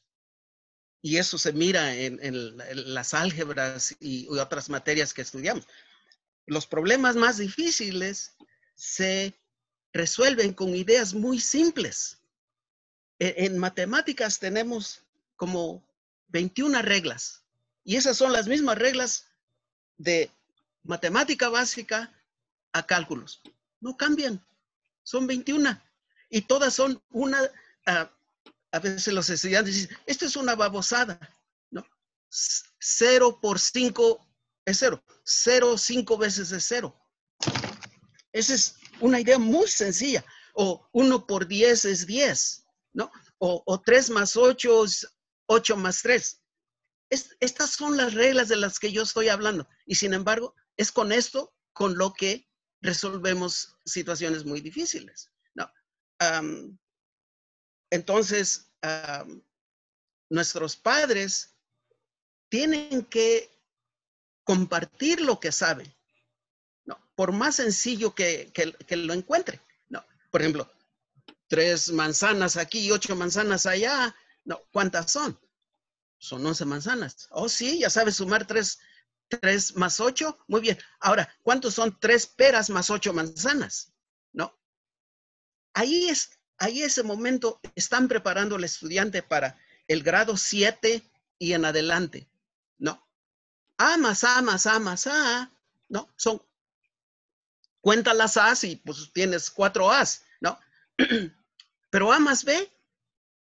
y eso se mira en, las álgebras y, otras materias que estudiamos, los problemas más difíciles se resuelven con ideas muy simples. E, en, matemáticas tenemos como 21 reglas, y esas son las mismas reglas de matemática básica cálculos. No cambian. Son 21. Y todas son una, a veces los estudiantes dicen, esto es una babosada. ¿no? Cero por cinco es cero. Cero cinco veces es cero. Esa es una idea muy sencilla. O uno por diez es diez. ¿no? O, o tres más ocho es ocho más tres. estas son las reglas de las que yo estoy hablando. Y sin embargo, es con esto con lo que resolvemos situaciones muy difíciles. ¿no? entonces, nuestros padres tienen que compartir lo que saben, ¿no? por más sencillo que, que, lo encuentre. ¿no? Por ejemplo, tres manzanas aquí ocho manzanas allá. No, ¿cuántas son? Son once manzanas. Oh, sí, ya sabes sumar tres 3 más 8, muy bien. Ahora, ¿cuántos son 3 peras más 8 manzanas? ¿No? Ahí es, ahí ese momento están preparando al estudiante para el grado 7 y en adelante. ¿No? A más A más A más A, ¿no? Son, cuenta las A's y pues tienes cuatro A's, ¿no? Pero A más B,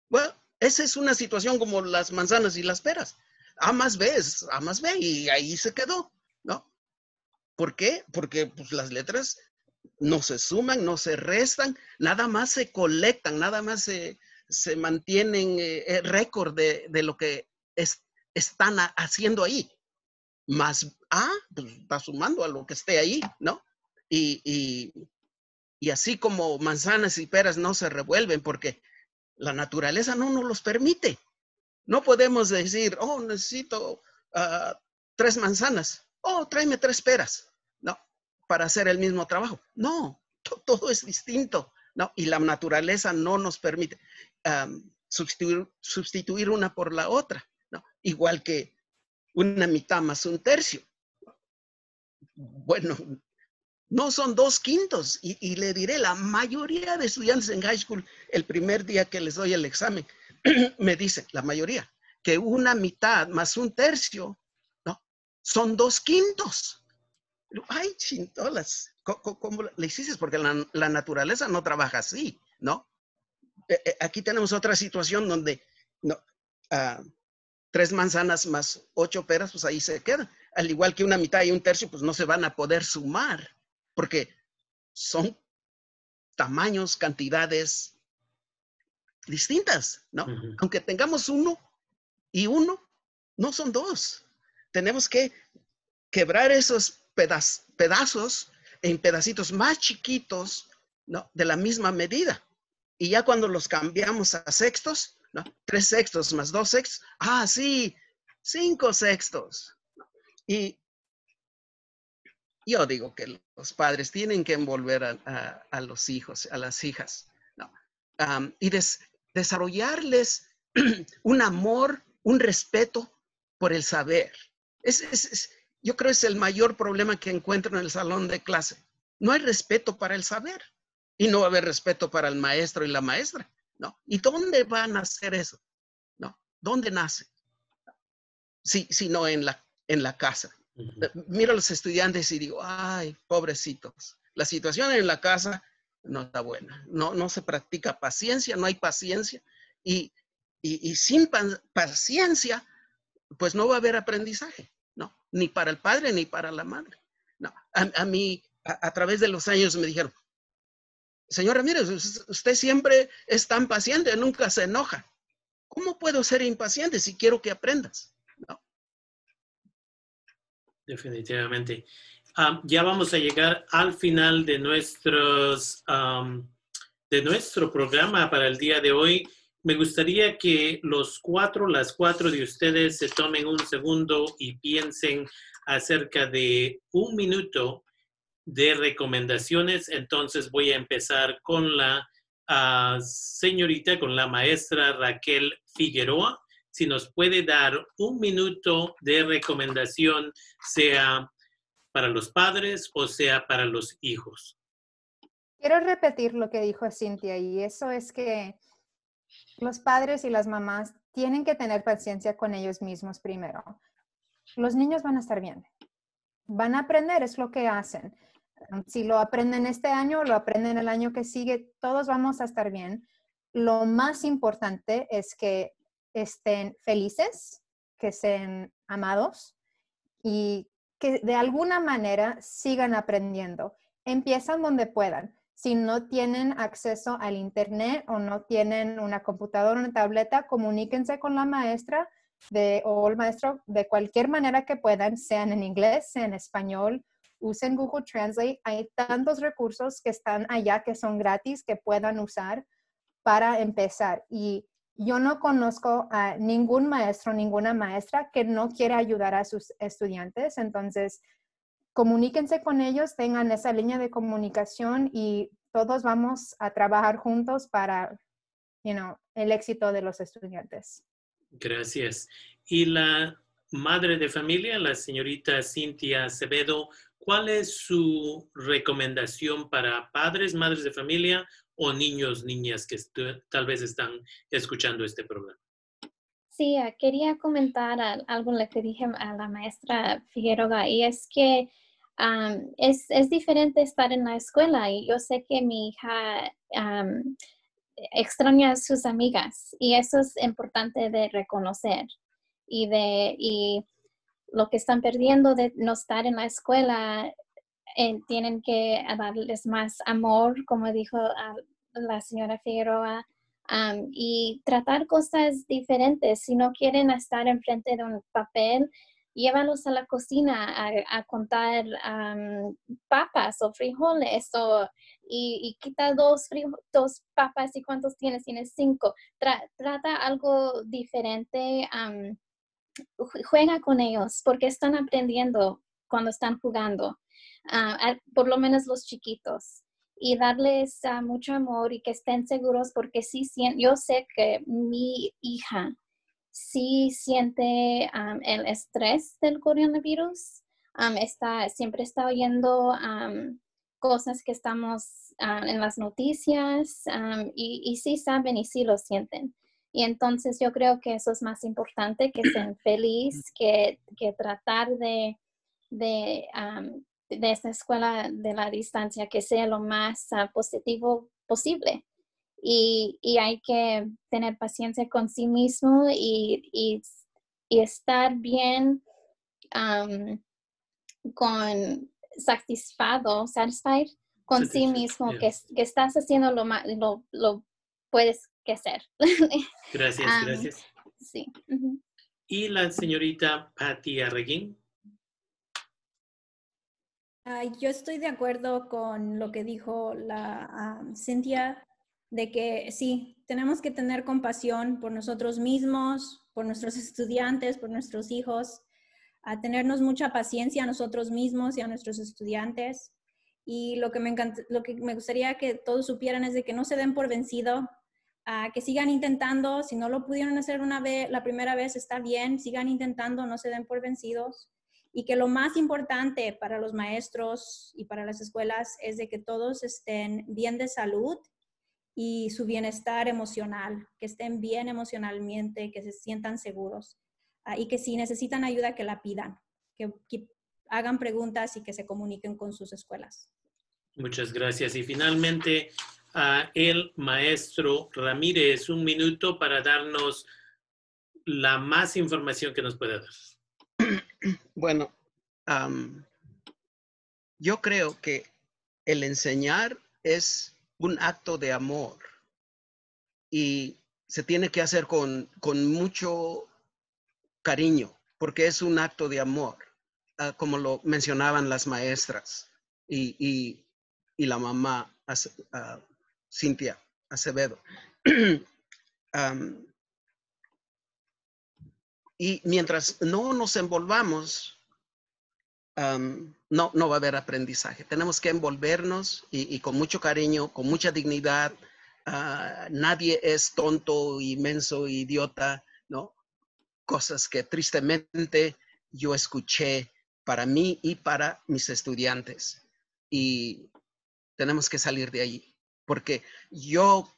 bueno, esa es una situación como las manzanas y las peras. A más B es A más B y ahí se quedó, ¿no? ¿Por qué? Porque pues, las letras no se suman, no se restan, nada más se colectan, nada más se, mantienen eh, el récord de, lo que están haciendo ahí. Más A, pues va sumando a lo que esté ahí, ¿no? Y, y, así como manzanas y peras no se revuelven porque la naturaleza no nos los permite. No podemos decir, oh, necesito ah, tres manzanas, oh, tráeme tres peras para hacer el mismo trabajo. No, todo es distinto, ¿no? Y la naturaleza no nos permite sustituir, una por la otra, ¿no? Igual que una mitad más un tercio. Bueno, no son dos quintos. Y, le diré, la mayoría de estudiantes en high school, el primer día que les doy el examen, me dicen, la mayoría, que una mitad más un tercio, ¿no? Son dos quintos ay, chintolas, ¿cómo, le hiciste? Porque la, naturaleza no trabaja así, ¿no? Eh, eh, aquí tenemos otra situación donde no, ah, tres manzanas más ocho peras, pues ahí se quedan. Al igual que una mitad y un tercio, pues no se van a poder sumar, porque son tamaños, cantidades distintas, ¿no? Aunque tengamos uno y uno, no son dos. Tenemos que quebrar esos pedazos en pedacitos más chiquitos, ¿no? De la misma medida. Y ya cuando los cambiamos a sextos, ¿no? Tres sextos más dos sextos, ah, sí, cinco sextos. Y yo digo que los padres tienen que envolver a, los hijos, a las hijas, ¿no? y desarrollarles un amor, un respeto por el saber. Es, es, yo creo que es el mayor problema que encuentro en el salón de clase. No hay respeto para el saber y no va a haber respeto para el maestro y la maestra, ¿no? ¿Y dónde va a nacer eso? ¿No? ¿Dónde nace? Si, si no en la, en la casa. Miro a los estudiantes y digo, ay, pobrecitos, la situación en la casa no está buena. No, no se practica paciencia, no hay paciencia. Y, y, sin paciencia, pues no va a haber aprendizaje ni para el padre ni para la madre. No, a, mí, a, través de los años me dijeron, señora, mire, usted siempre es tan paciente, nunca se enoja. ¿Cómo puedo ser impaciente si quiero que aprendas? No. Definitivamente. Ya vamos a llegar al final de nuestros de nuestro programa para el día de hoy me gustaría que los cuatro, las cuatro de ustedes se tomen un segundo y piensen acerca de un minuto de recomendaciones. Entonces voy a empezar con la ah, señorita, con la maestra Raquel Figueroa. Si nos puede dar un minuto de recomendación, sea para los padres o sea para los hijos. Quiero repetir lo que dijo Cintia y eso es que los padres y las mamás tienen que tener paciencia con ellos mismos primero. Los niños van a estar bien. Van a aprender, es lo que hacen. Si lo aprenden este año, lo aprenden el año que sigue, todos vamos a estar bien. Lo más importante es que estén felices, que estén amados y que de alguna manera sigan aprendiendo. Empiezan donde puedan si no tienen acceso al Internet o no tienen una computadora o una tableta, comuníquense con la maestra de, o el maestro de cualquier manera que puedan, sean en inglés, sean en español, usen Google Translate. Hay tantos recursos que están allá que son gratis que puedan usar para empezar. Y yo no conozco a ningún maestro, ninguna maestra que no quiera ayudar a sus estudiantes. Entonces, comuníquense con ellos, tengan esa línea de comunicación y todos vamos a trabajar juntos para you know, el éxito de los estudiantes. Gracias. Y la madre de familia, la señorita Cintia Acevedo, ¿cuál es su recomendación para padres, madres de familia o niños, niñas que tal vez están escuchando este programa? Sí, ah, quería comentar algo que dije a la maestra Figueroa y es que es, es, diferente estar en la escuela y yo sé que mi hija extraña a sus amigas y eso es importante de reconocer y de y lo que están perdiendo de no estar en la escuela, eh, tienen que darles más amor, como dijo la señora Figueroa, y tratar cosas diferentes. Si no quieren estar enfrente de un papel, llévalos a la cocina a, contar papas o frijoles y, quita dos, dos papas y cuántos tienes, tienes cinco. trata algo diferente, juega con ellos porque están aprendiendo cuando están jugando, ah, por lo menos los chiquitos y darles uh, mucho amor y que estén seguros porque sí, yo sé que mi hija sí siente el estrés del coronavirus, está, siempre está oyendo cosas que estamos en las noticias y, y, sí saben y sí lo sienten. Y entonces yo creo que eso es más importante, que estén felices, que, que tratar de, de de esta escuela de la distancia que sea lo más ah, positivo posible. Y, hay que tener paciencia con sí mismo y, estar bien con satisfado, satisfied con sí mismo, que, que, estás haciendo lo, más, lo, lo puedes que hacer. Gracias, gracias. Sí. Y la señorita Patty Arreguín. Yo estoy de acuerdo con lo que dijo la Cintia, de que sí, tenemos que tener compasión por nosotros mismos, por nuestros estudiantes, por nuestros hijos, a tenernos mucha paciencia a nosotros mismos y a nuestros estudiantes. Y lo que me, lo que me gustaría que todos supieran es de que no se den por vencido, que sigan intentando, si no lo pudieron hacer una vez, la primera vez está bien, sigan intentando, no se den por vencidos y que lo más importante para los maestros y para las escuelas es de que todos estén bien de salud y su bienestar emocional, que estén bien emocionalmente, que se sientan seguros ah, y que si necesitan ayuda que la pidan, que, hagan preguntas y que se comuniquen con sus escuelas. Muchas gracias. Y finalmente, a el maestro Ramírez, un minuto para darnos la más información que nos pueda dar. Bueno, yo creo que el enseñar es un acto de amor y se tiene que hacer con, mucho cariño, porque es un acto de amor, ah, como lo mencionaban las maestras y, la mamá uh, Cintia Acevedo. Y mientras no nos envolvamos, no, no va a haber aprendizaje. Tenemos que envolvernos y, con mucho cariño, con mucha dignidad. Ah, nadie es tonto, inmenso, idiota, ¿no? Cosas que tristemente yo escuché para mí y para mis estudiantes. Y tenemos que salir de ahí, porque yo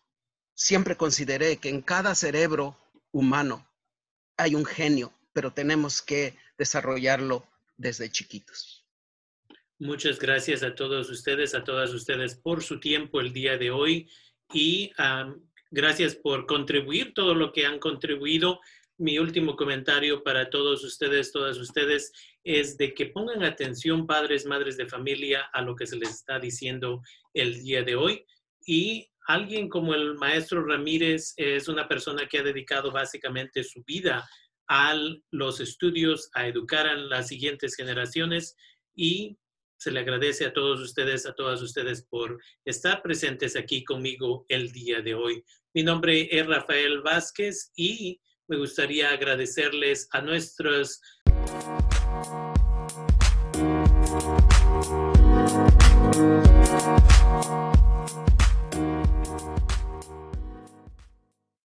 siempre consideré que en cada cerebro humano hay un genio, pero tenemos que desarrollarlo desde chiquitos. Muchas gracias a todos ustedes, a todas ustedes por su tiempo el día de hoy y gracias por contribuir todo lo que han contribuido. Mi último comentario para todos ustedes, todas ustedes, es de que pongan atención, padres, madres de familia, a lo que se les está diciendo el día de hoy y alguien como el maestro Ramírez es una persona que ha dedicado básicamente su vida a los estudios, a educar a las siguientes generaciones y se le agradece a todos ustedes, a todas ustedes por estar presentes aquí conmigo el día de hoy. Mi nombre es Rafael Vázquez y me gustaría agradecerles a nuestros...